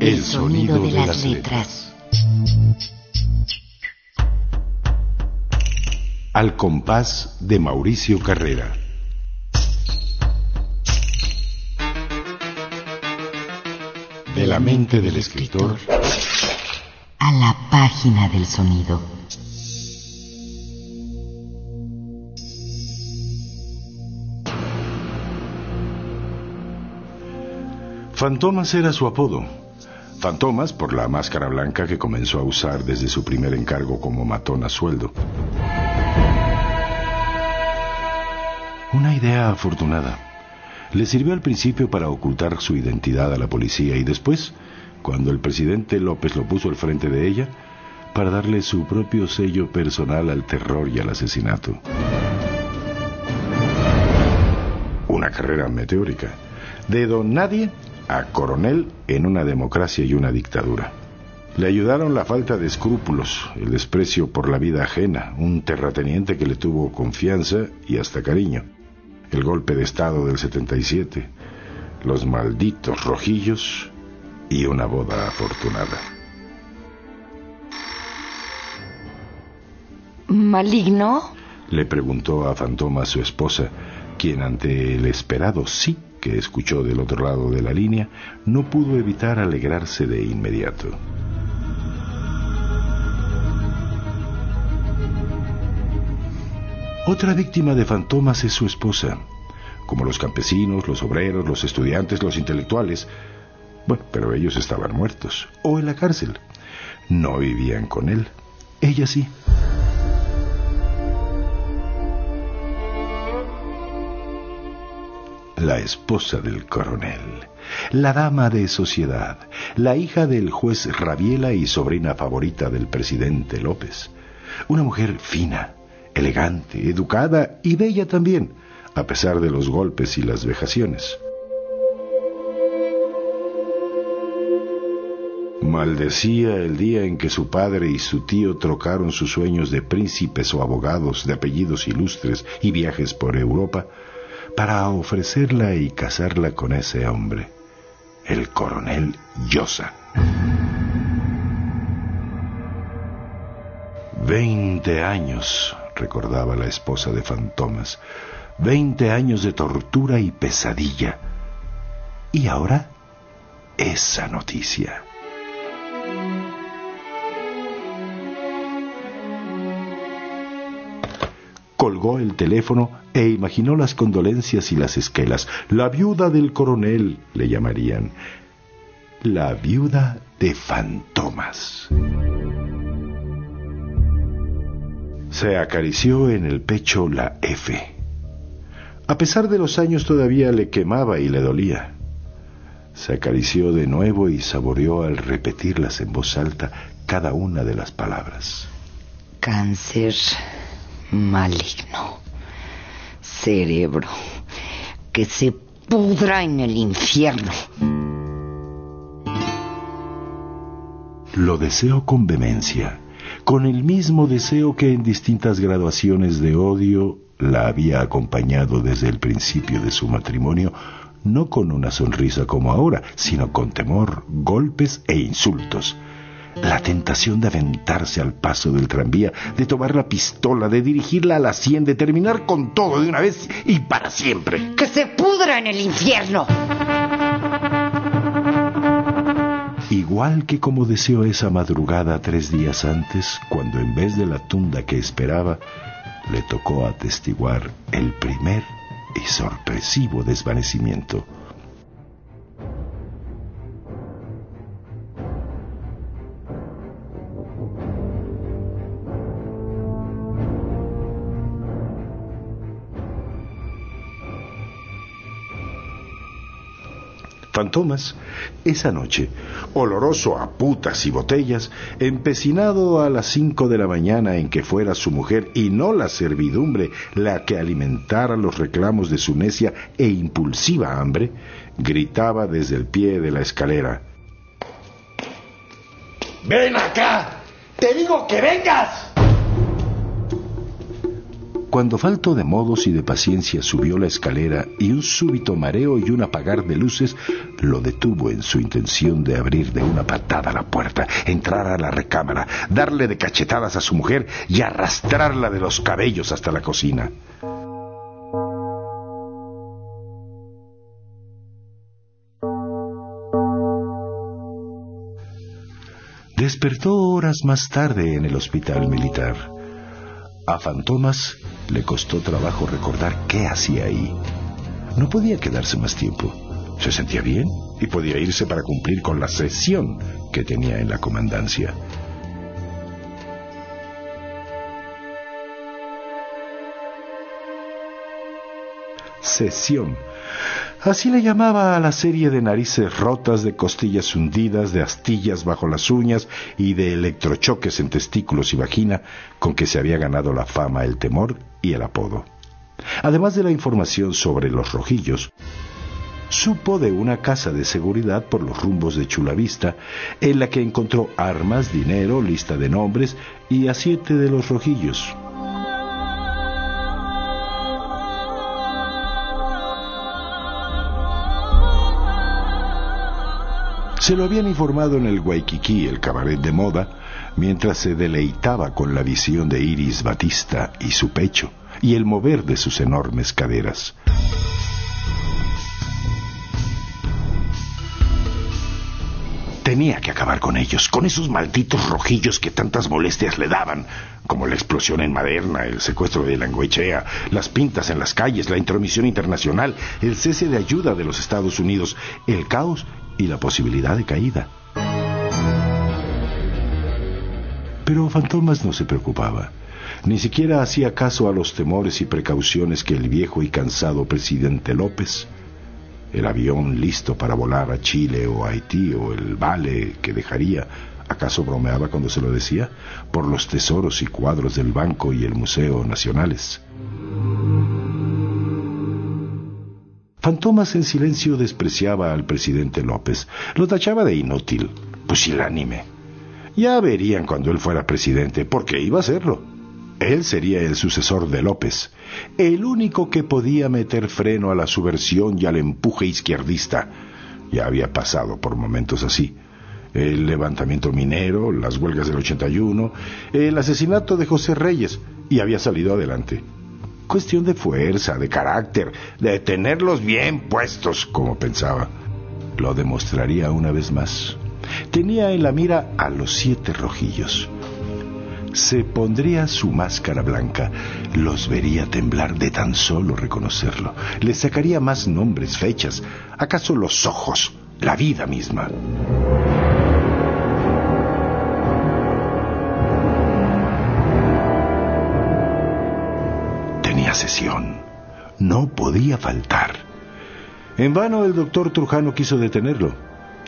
El sonido de las letras. Al compás de Mauricio Carrera. Mente del escritor A la página del sonido. Fantomas era su apodo. Fantomas por la máscara blanca que comenzó a usar desde su primer encargo como matón a sueldo. Una idea afortunada. Le sirvió al principio para ocultar su identidad a la policía y después, cuando el presidente López lo puso al frente de ella, para darle su propio sello personal al terror y al asesinato. Una carrera meteórica. De don nadie a coronel en una democracia y una dictadura. Le ayudaron la falta de escrúpulos, el desprecio por la vida ajena, un terrateniente que le tuvo confianza y hasta cariño, el golpe de Estado del 77, los malditos rojillos y una boda afortunada. ¿Maligno? Le preguntó a Fantoma su esposa, quien ante el esperado sí que escuchó del otro lado de la línea, no pudo evitar alegrarse de inmediato. Otra víctima de fantomas es su esposa, como los campesinos, los obreros, los estudiantes, los intelectuales. Bueno, pero ellos estaban muertos o en la cárcel. No vivían con él. Ella sí. la esposa del coronel, la dama de sociedad, la hija del juez Rabiela y sobrina favorita del presidente López. Una mujer fina, elegante, educada y bella también, a pesar de los golpes y las vejaciones. Maldecía el día en que su padre y su tío trocaron sus sueños de príncipes o abogados de apellidos ilustres y viajes por Europa para ofrecerla y casarla con ese hombre, el coronel Llosa. Veinte años, recordaba la esposa de Fantomas, veinte años de tortura y pesadilla. Y ahora, esa noticia. colgó el teléfono e imaginó las condolencias y las esquelas. La viuda del coronel le llamarían. La viuda de fantomas. Se acarició en el pecho la F. A pesar de los años todavía le quemaba y le dolía. Se acarició de nuevo y saboreó al repetirlas en voz alta cada una de las palabras. Cáncer maligno, cerebro, que se pudra en el infierno. Lo deseo con vehemencia, con el mismo deseo que en distintas graduaciones de odio la había acompañado desde el principio de su matrimonio, no con una sonrisa como ahora, sino con temor, golpes e insultos la tentación de aventarse al paso del tranvía, de tomar la pistola, de dirigirla a la sien, de terminar con todo de una vez y para siempre. ¡Que se pudra en el infierno! Igual que como deseó esa madrugada tres días antes, cuando en vez de la tunda que esperaba, le tocó atestiguar el primer y sorpresivo desvanecimiento. Fantomas, esa noche, oloroso a putas y botellas, empecinado a las cinco de la mañana en que fuera su mujer y no la servidumbre la que alimentara los reclamos de su necia e impulsiva hambre, gritaba desde el pie de la escalera. ¡Ven acá! ¡Te digo que vengas! Cuando falto de modos y de paciencia subió la escalera y un súbito mareo y un apagar de luces lo detuvo en su intención de abrir de una patada la puerta, entrar a la recámara, darle de cachetadas a su mujer y arrastrarla de los cabellos hasta la cocina. Despertó horas más tarde en el hospital militar. A Fantomas le costó trabajo recordar qué hacía ahí. No podía quedarse más tiempo. Se sentía bien y podía irse para cumplir con la sesión que tenía en la comandancia. Sesión Así le llamaba a la serie de narices rotas, de costillas hundidas, de astillas bajo las uñas y de electrochoques en testículos y vagina con que se había ganado la fama, el temor y el apodo. Además de la información sobre los rojillos, supo de una casa de seguridad por los rumbos de Chulavista, en la que encontró armas, dinero, lista de nombres y a siete de los rojillos. Se lo habían informado en el Waikiki, el cabaret de moda, mientras se deleitaba con la visión de Iris Batista y su pecho, y el mover de sus enormes caderas. Tenía que acabar con ellos, con esos malditos rojillos que tantas molestias le daban, como la explosión en Maderna, el secuestro de Langoechea, las pintas en las calles, la intromisión internacional, el cese de ayuda de los Estados Unidos, el caos y la posibilidad de caída. Pero Fantomas no se preocupaba. Ni siquiera hacía caso a los temores y precauciones que el viejo y cansado presidente López, el avión listo para volar a Chile o Haití o el vale que dejaría, ¿acaso bromeaba cuando se lo decía? Por los tesoros y cuadros del Banco y el Museo Nacionales. Fantomas en silencio despreciaba al presidente López. Lo tachaba de inútil, pusilánime. Ya verían cuando él fuera presidente, porque iba a serlo. Él sería el sucesor de López, el único que podía meter freno a la subversión y al empuje izquierdista. Ya había pasado por momentos así. El levantamiento minero, las huelgas del 81, el asesinato de José Reyes, y había salido adelante cuestión de fuerza, de carácter, de tenerlos bien puestos, como pensaba. Lo demostraría una vez más. Tenía en la mira a los siete rojillos. Se pondría su máscara blanca, los vería temblar de tan solo reconocerlo. Les sacaría más nombres, fechas, acaso los ojos, la vida misma. No podía faltar. En vano el doctor Trujano quiso detenerlo.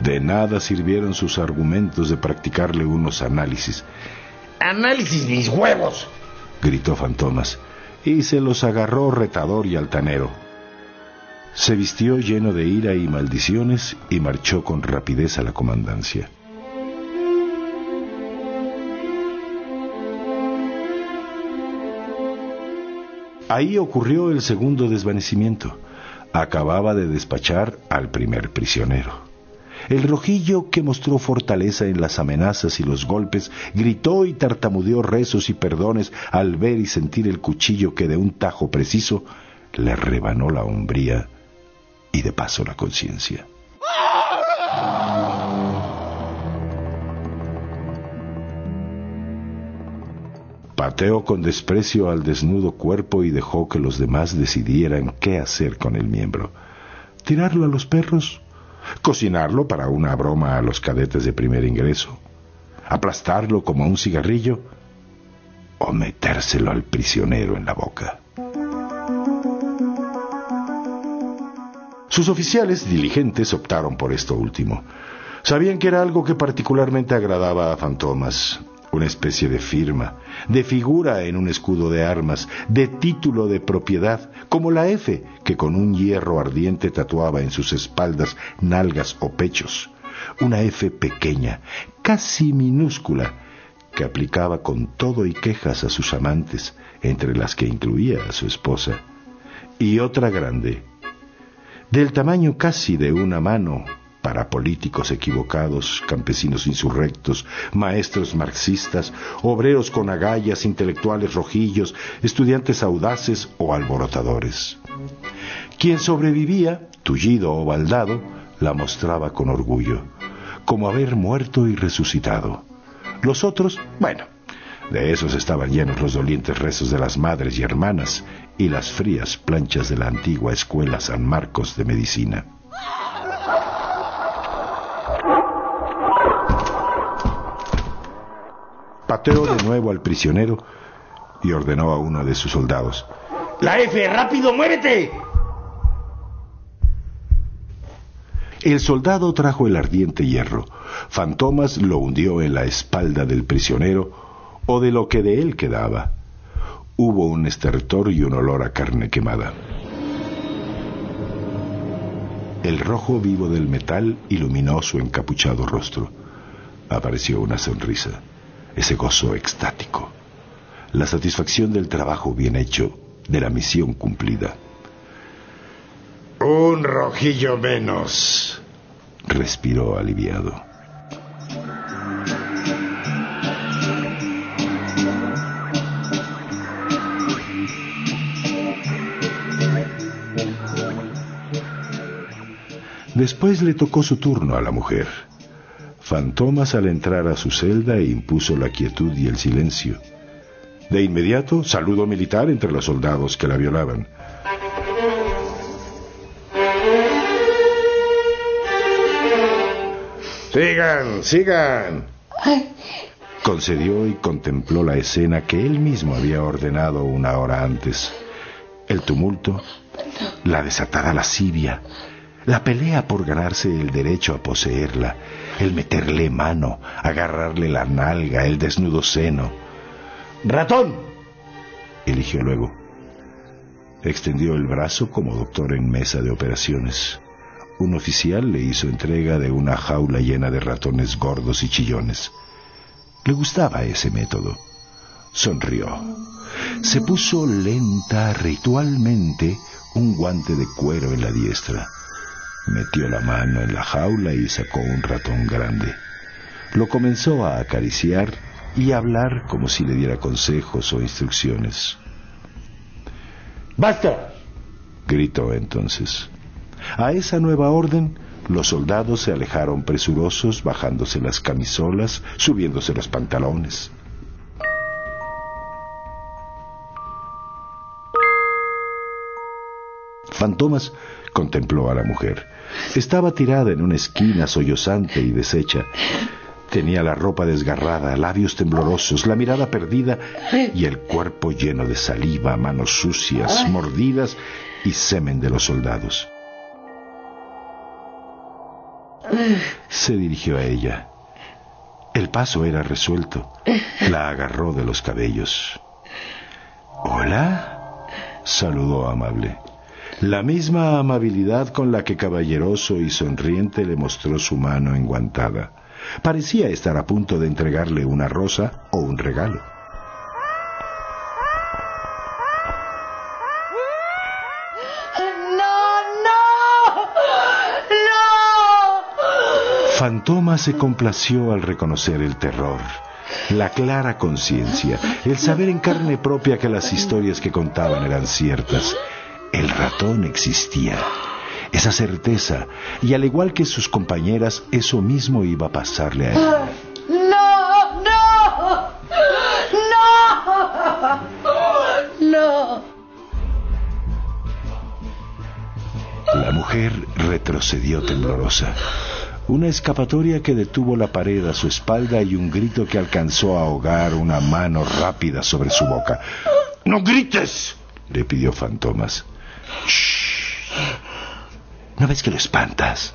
De nada sirvieron sus argumentos de practicarle unos análisis. ¡Análisis mis huevos! gritó Fantomas, y se los agarró retador y altanero. Se vistió lleno de ira y maldiciones y marchó con rapidez a la comandancia. Ahí ocurrió el segundo desvanecimiento. Acababa de despachar al primer prisionero. El rojillo, que mostró fortaleza en las amenazas y los golpes, gritó y tartamudeó rezos y perdones al ver y sentir el cuchillo que de un tajo preciso le rebanó la hombría y de paso la conciencia. Pateó con desprecio al desnudo cuerpo y dejó que los demás decidieran qué hacer con el miembro. ¿Tirarlo a los perros? ¿Cocinarlo para una broma a los cadetes de primer ingreso? ¿Aplastarlo como un cigarrillo? ¿O metérselo al prisionero en la boca? Sus oficiales diligentes optaron por esto último. Sabían que era algo que particularmente agradaba a Fantomas, una especie de firma, de figura en un escudo de armas, de título de propiedad, como la F que con un hierro ardiente tatuaba en sus espaldas, nalgas o pechos, una F pequeña, casi minúscula, que aplicaba con todo y quejas a sus amantes, entre las que incluía a su esposa, y otra grande, del tamaño casi de una mano, para políticos equivocados, campesinos insurrectos, maestros marxistas, obreros con agallas, intelectuales rojillos, estudiantes audaces o alborotadores. Quien sobrevivía, tullido o baldado, la mostraba con orgullo, como haber muerto y resucitado. Los otros, bueno, de esos estaban llenos los dolientes rezos de las madres y hermanas y las frías planchas de la antigua escuela San Marcos de Medicina. Pateó de nuevo al prisionero y ordenó a uno de sus soldados. La F, rápido, muérete. El soldado trajo el ardiente hierro. Fantomas lo hundió en la espalda del prisionero o de lo que de él quedaba. Hubo un estertor y un olor a carne quemada. El rojo vivo del metal iluminó su encapuchado rostro. Apareció una sonrisa ese gozo extático, la satisfacción del trabajo bien hecho, de la misión cumplida. Un rojillo menos, respiró aliviado. Después le tocó su turno a la mujer. Fantomas al entrar a su celda e impuso la quietud y el silencio. De inmediato, saludo militar entre los soldados que la violaban. Sigan, sigan. Concedió y contempló la escena que él mismo había ordenado una hora antes. El tumulto, la desatada lascivia, la pelea por ganarse el derecho a poseerla, el meterle mano, agarrarle la nalga, el desnudo seno. ¡Ratón! eligió luego. Extendió el brazo como doctor en mesa de operaciones. Un oficial le hizo entrega de una jaula llena de ratones gordos y chillones. Le gustaba ese método. Sonrió. Se puso lenta, ritualmente, un guante de cuero en la diestra. Metió la mano en la jaula y sacó un ratón grande. Lo comenzó a acariciar y a hablar como si le diera consejos o instrucciones. ¡Basta! gritó entonces. A esa nueva orden, los soldados se alejaron presurosos, bajándose las camisolas, subiéndose los pantalones. Fantomas contempló a la mujer. Estaba tirada en una esquina sollozante y deshecha. Tenía la ropa desgarrada, labios temblorosos, la mirada perdida y el cuerpo lleno de saliva, manos sucias, mordidas y semen de los soldados. Se dirigió a ella. El paso era resuelto. La agarró de los cabellos. Hola, saludó amable. La misma amabilidad con la que caballeroso y sonriente le mostró su mano enguantada. Parecía estar a punto de entregarle una rosa o un regalo. ¡No, no! ¡No! Fantoma se complació al reconocer el terror, la clara conciencia, el saber en carne propia que las historias que contaban eran ciertas el ratón existía. Esa certeza, y al igual que sus compañeras, eso mismo iba a pasarle a él. ¡No! ¡No! ¡No! ¡No! La mujer retrocedió temblorosa. Una escapatoria que detuvo la pared a su espalda y un grito que alcanzó a ahogar una mano rápida sobre su boca. ¡No grites! le pidió Fantomas. ¿No ves que lo espantas?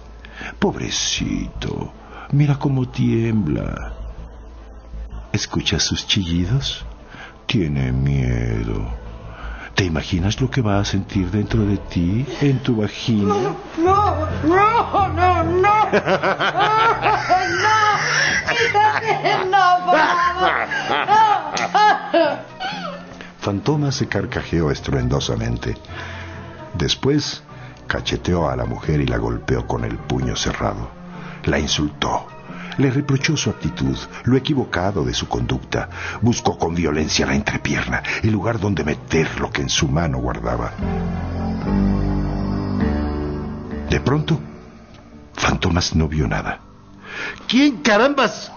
Pobrecito, mira cómo tiembla. ¿Escuchas sus chillidos? Tiene miedo. ¿Te imaginas lo que va a sentir dentro de ti, en tu vagina? No, no, no, no, no. Quítate, no, por favor. No. Fantoma se carcajeó estruendosamente. Después cacheteó a la mujer y la golpeó con el puño cerrado. La insultó. Le reprochó su actitud, lo equivocado de su conducta. Buscó con violencia la entrepierna, el lugar donde meter lo que en su mano guardaba. De pronto, Fantomas no vio nada. ¿Quién carambas?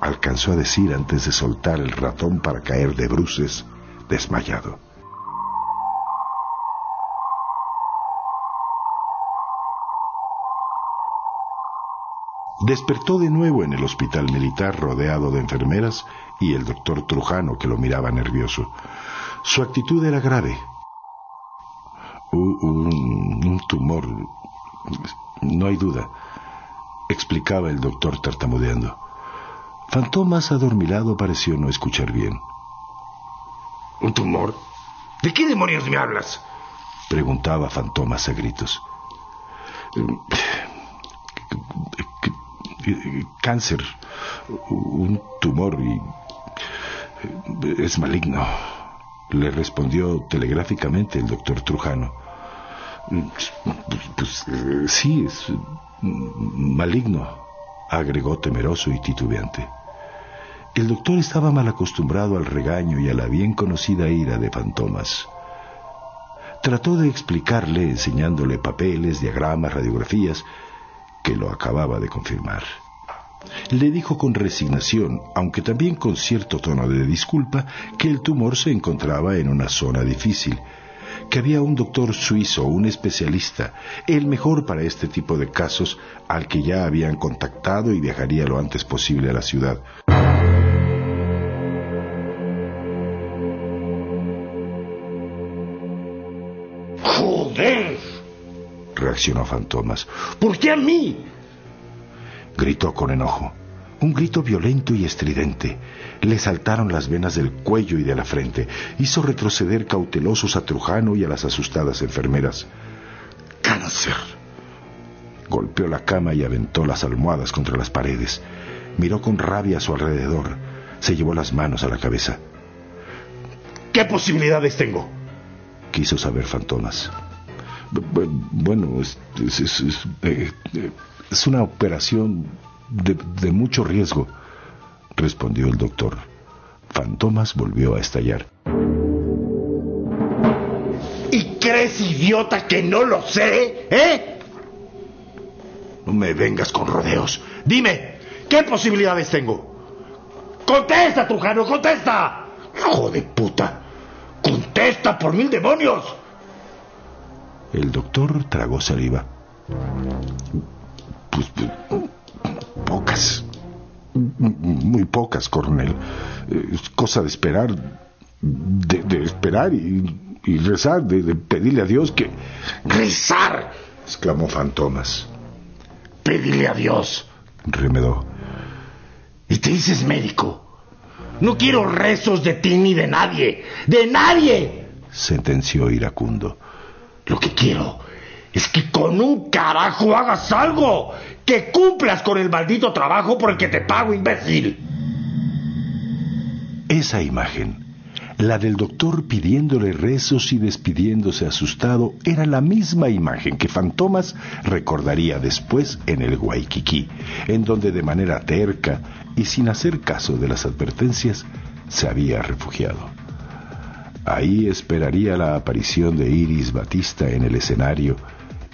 Alcanzó a decir antes de soltar el ratón para caer de bruces, desmayado. Despertó de nuevo en el hospital militar rodeado de enfermeras y el doctor Trujano que lo miraba nervioso. Su actitud era grave. Un, un tumor, no hay duda, explicaba el doctor tartamudeando. Fantomas adormilado pareció no escuchar bien. ¿Un tumor? ¿De qué demonios me hablas? Preguntaba Fantomas a gritos. Cáncer, un tumor y es maligno, le respondió telegráficamente el doctor Trujano. Pues eh, sí, es maligno, agregó temeroso y titubeante. El doctor estaba mal acostumbrado al regaño y a la bien conocida ira de Fantomas. Trató de explicarle, enseñándole papeles, diagramas, radiografías, que lo acababa de confirmar. Le dijo con resignación, aunque también con cierto tono de disculpa, que el tumor se encontraba en una zona difícil, que había un doctor suizo, un especialista, el mejor para este tipo de casos, al que ya habían contactado y viajaría lo antes posible a la ciudad. Reaccionó Fantomas. ¿Por qué a mí? Gritó con enojo. Un grito violento y estridente. Le saltaron las venas del cuello y de la frente. Hizo retroceder cautelosos a Trujano y a las asustadas enfermeras. Cáncer. Golpeó la cama y aventó las almohadas contra las paredes. Miró con rabia a su alrededor. Se llevó las manos a la cabeza. ¿Qué posibilidades tengo? Quiso saber Fantomas. Bu- Bueno, eh, eh, es una operación de, de mucho riesgo, respondió el doctor. Fantomas volvió a estallar. ¿Y crees, idiota, que no lo sé? ¿Eh? No me vengas con rodeos. Dime, ¿qué posibilidades tengo? ¡Contesta, Trujano, contesta! ¡Hijo de puta! ¡Contesta por mil demonios! El doctor tragó saliva. Pues, pocas. Muy pocas, coronel. Es cosa de esperar. De, de esperar y, y rezar, de, de pedirle a Dios que... ¡Rezar! exclamó Fantomas. Pedirle a Dios. Remedó. Y te dices médico. No quiero rezos de ti ni de nadie. ¡De nadie! Sentenció iracundo. Lo que quiero es que con un carajo hagas algo. Que cumplas con el maldito trabajo por el que te pago, imbécil. Esa imagen, la del doctor pidiéndole rezos y despidiéndose asustado, era la misma imagen que Fantomas recordaría después en el Waikiki, en donde de manera terca y sin hacer caso de las advertencias se había refugiado. Ahí esperaría la aparición de Iris Batista en el escenario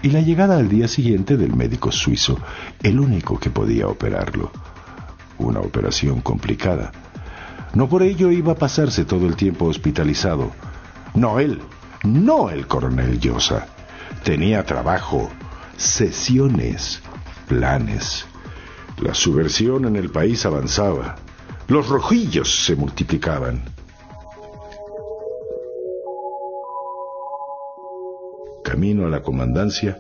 y la llegada al día siguiente del médico suizo, el único que podía operarlo. Una operación complicada. No por ello iba a pasarse todo el tiempo hospitalizado. No él, no el coronel Llosa. Tenía trabajo, sesiones, planes. La subversión en el país avanzaba. Los rojillos se multiplicaban. camino a la comandancia,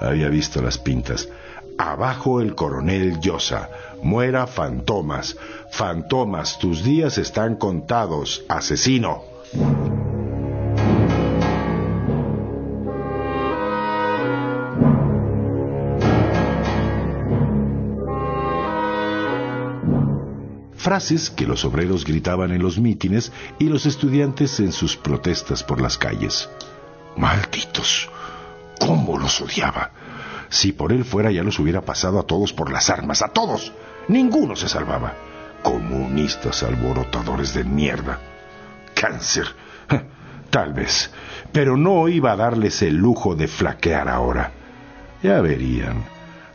había visto las pintas. Abajo el coronel Llosa. Muera fantomas. Fantomas, tus días están contados, asesino. frases que los obreros gritaban en los mítines y los estudiantes en sus protestas por las calles. Malditos, cómo los odiaba. Si por él fuera ya los hubiera pasado a todos por las armas, a todos. Ninguno se salvaba. Comunistas alborotadores de mierda. Cáncer. Tal vez. Pero no iba a darles el lujo de flaquear ahora. Ya verían.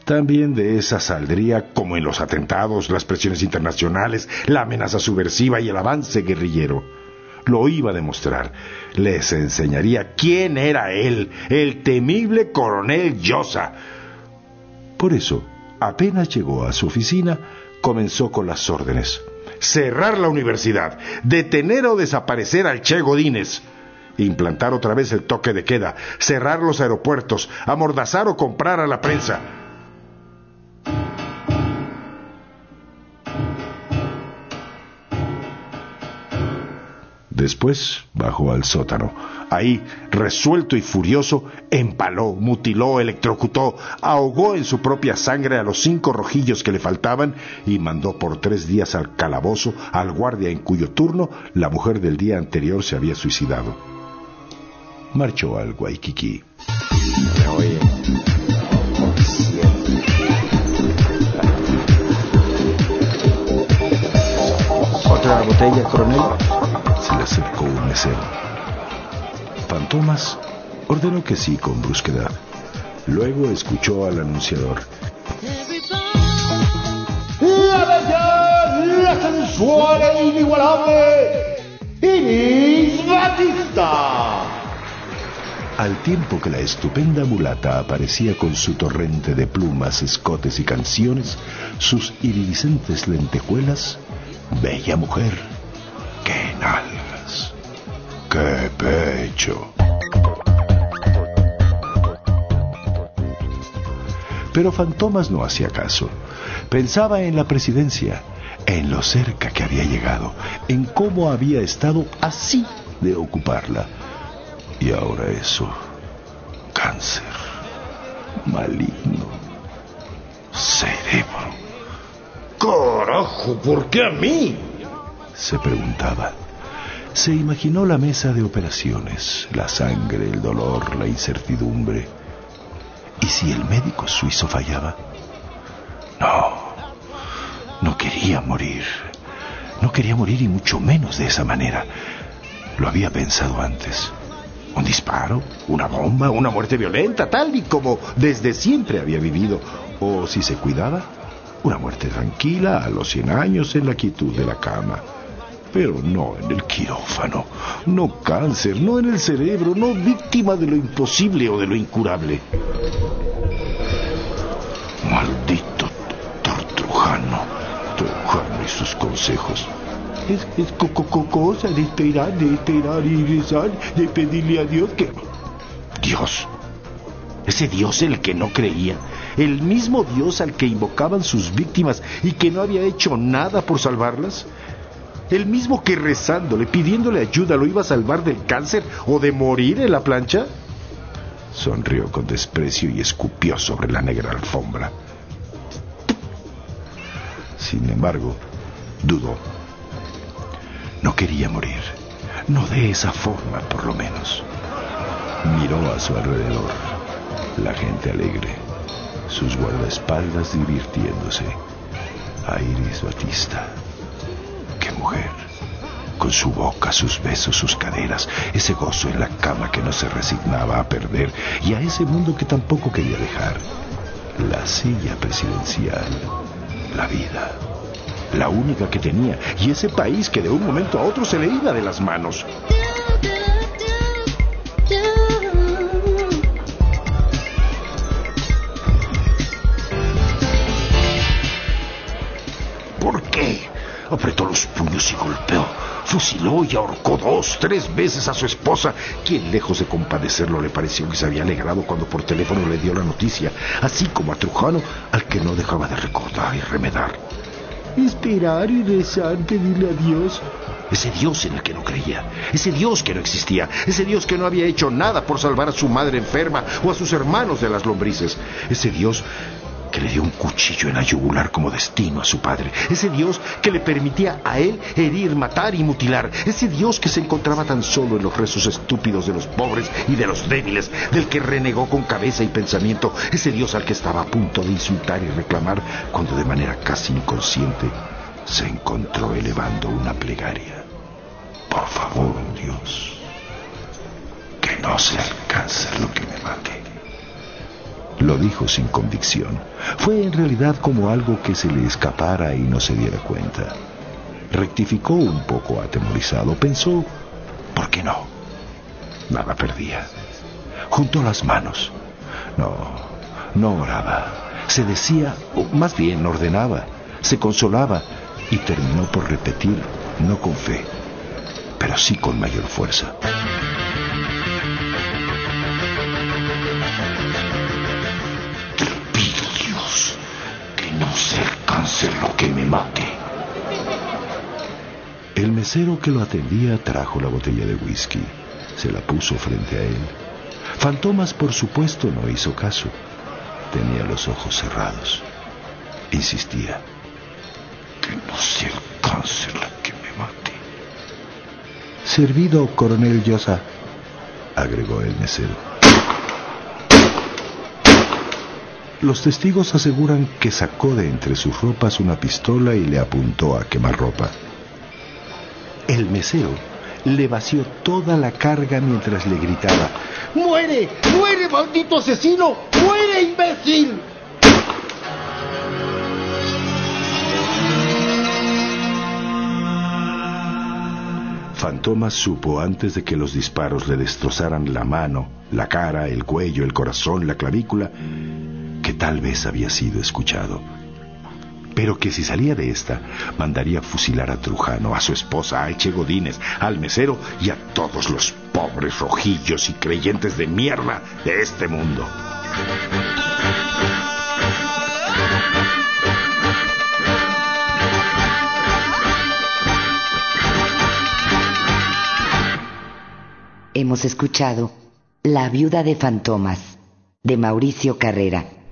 También de esa saldría, como en los atentados, las presiones internacionales, la amenaza subversiva y el avance guerrillero. Lo iba a demostrar. Les enseñaría quién era él, el temible coronel Llosa. Por eso, apenas llegó a su oficina, comenzó con las órdenes. Cerrar la universidad, detener o desaparecer al Che Godínez, implantar otra vez el toque de queda, cerrar los aeropuertos, amordazar o comprar a la prensa. Después bajó al sótano. Ahí, resuelto y furioso, empaló, mutiló, electrocutó, ahogó en su propia sangre a los cinco rojillos que le faltaban y mandó por tres días al calabozo al guardia en cuyo turno la mujer del día anterior se había suicidado. Marchó al Guayquiquí. ¿Otra botella, coronel? Se le acercó un mesero. Fantomas ordenó que sí con brusquedad. Luego escuchó al anunciador. La bella, la sensual e inigualable Iris Batista. Al tiempo que la estupenda mulata aparecía con su torrente de plumas, escotes y canciones, sus iridiscentes lentejuelas, bella mujer, qué pecho. Pero Fantomas no hacía caso. Pensaba en la presidencia, en lo cerca que había llegado, en cómo había estado así de ocuparla. Y ahora eso, cáncer, maligno, cerebro. Carajo, ¿por qué a mí? Se preguntaba. Se imaginó la mesa de operaciones, la sangre, el dolor, la incertidumbre. ¿Y si el médico suizo fallaba? No, no quería morir. No quería morir y mucho menos de esa manera. Lo había pensado antes. Un disparo, una bomba, una muerte violenta, tal y como desde siempre había vivido. O si se cuidaba, una muerte tranquila a los 100 años en la quietud de la cama. Pero no en el quirófano, no cáncer, no en el cerebro, no víctima de lo imposible o de lo incurable. Maldito Trujano, Trujano y sus consejos. Es, es co- co- co- cosa de esperar, de esperar y rezar, de pedirle a Dios que... Dios. Ese Dios el que no creía. El mismo Dios al que invocaban sus víctimas y que no había hecho nada por salvarlas. El mismo que rezándole, pidiéndole ayuda, lo iba a salvar del cáncer o de morir en la plancha. Sonrió con desprecio y escupió sobre la negra alfombra. Sin embargo, dudó. No quería morir. No de esa forma, por lo menos. Miró a su alrededor. La gente alegre. Sus guardaespaldas divirtiéndose. A Iris Batista. Con su boca, sus besos, sus caderas, ese gozo en la cama que no se resignaba a perder y a ese mundo que tampoco quería dejar. La silla presidencial, la vida, la única que tenía, y ese país que de un momento a otro se le iba de las manos. Apretó los puños y golpeó. Fusiló y ahorcó dos, tres veces a su esposa, quien lejos de compadecerlo le pareció que se había alegrado cuando por teléfono le dio la noticia, así como a Trujano, al que no dejaba de recordar y remedar. Esperar y rezar, pedirle a Dios. Ese Dios en el que no creía, ese Dios que no existía, ese Dios que no había hecho nada por salvar a su madre enferma o a sus hermanos de las lombrices, ese Dios que le dio un cuchillo en la yugular como destino a su padre. Ese Dios que le permitía a él herir, matar y mutilar. Ese Dios que se encontraba tan solo en los rezos estúpidos de los pobres y de los débiles, del que renegó con cabeza y pensamiento. Ese Dios al que estaba a punto de insultar y reclamar cuando de manera casi inconsciente se encontró elevando una plegaria. Por favor, Dios, que no se alcance lo que me mate. Lo dijo sin convicción. Fue en realidad como algo que se le escapara y no se diera cuenta. Rectificó un poco atemorizado. Pensó, ¿por qué no? Nada perdía. Juntó las manos. No, no oraba. Se decía, o más bien ordenaba, se consolaba y terminó por repetir, no con fe, pero sí con mayor fuerza. Me mate. El mesero que lo atendía trajo la botella de whisky. Se la puso frente a él. Fantomas, por supuesto, no hizo caso. Tenía los ojos cerrados. Insistía. Que no se alcance la que me mate. Servido, coronel Yosa, agregó el mesero. Los testigos aseguran que sacó de entre sus ropas una pistola y le apuntó a quemarropa. El mesero le vació toda la carga mientras le gritaba, ¡Muere! ¡Muere, maldito asesino! ¡Muere, imbécil! Fantomas supo antes de que los disparos le destrozaran la mano, la cara, el cuello, el corazón, la clavícula, que tal vez había sido escuchado. Pero que si salía de esta, mandaría fusilar a Trujano, a su esposa, a Eche Godínez, al mesero y a todos los pobres rojillos y creyentes de mierda de este mundo. Hemos escuchado La viuda de fantomas de Mauricio Carrera.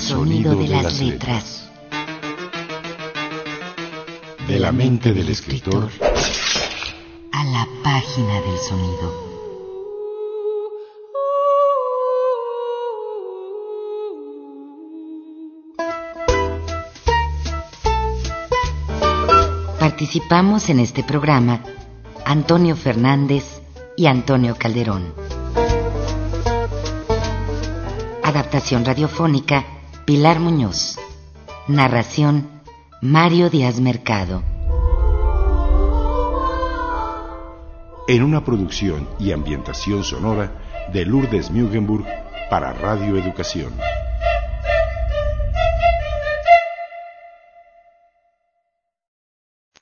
El sonido de las letras. De la mente del escritor A la página del sonido. Participamos en este programa Antonio Fernández y Antonio Calderón. Adaptación radiofónica Pilar Muñoz. Narración Mario Díaz Mercado. en una producción y ambientación sonora de Lourdes Mugenburg para Radio Educación.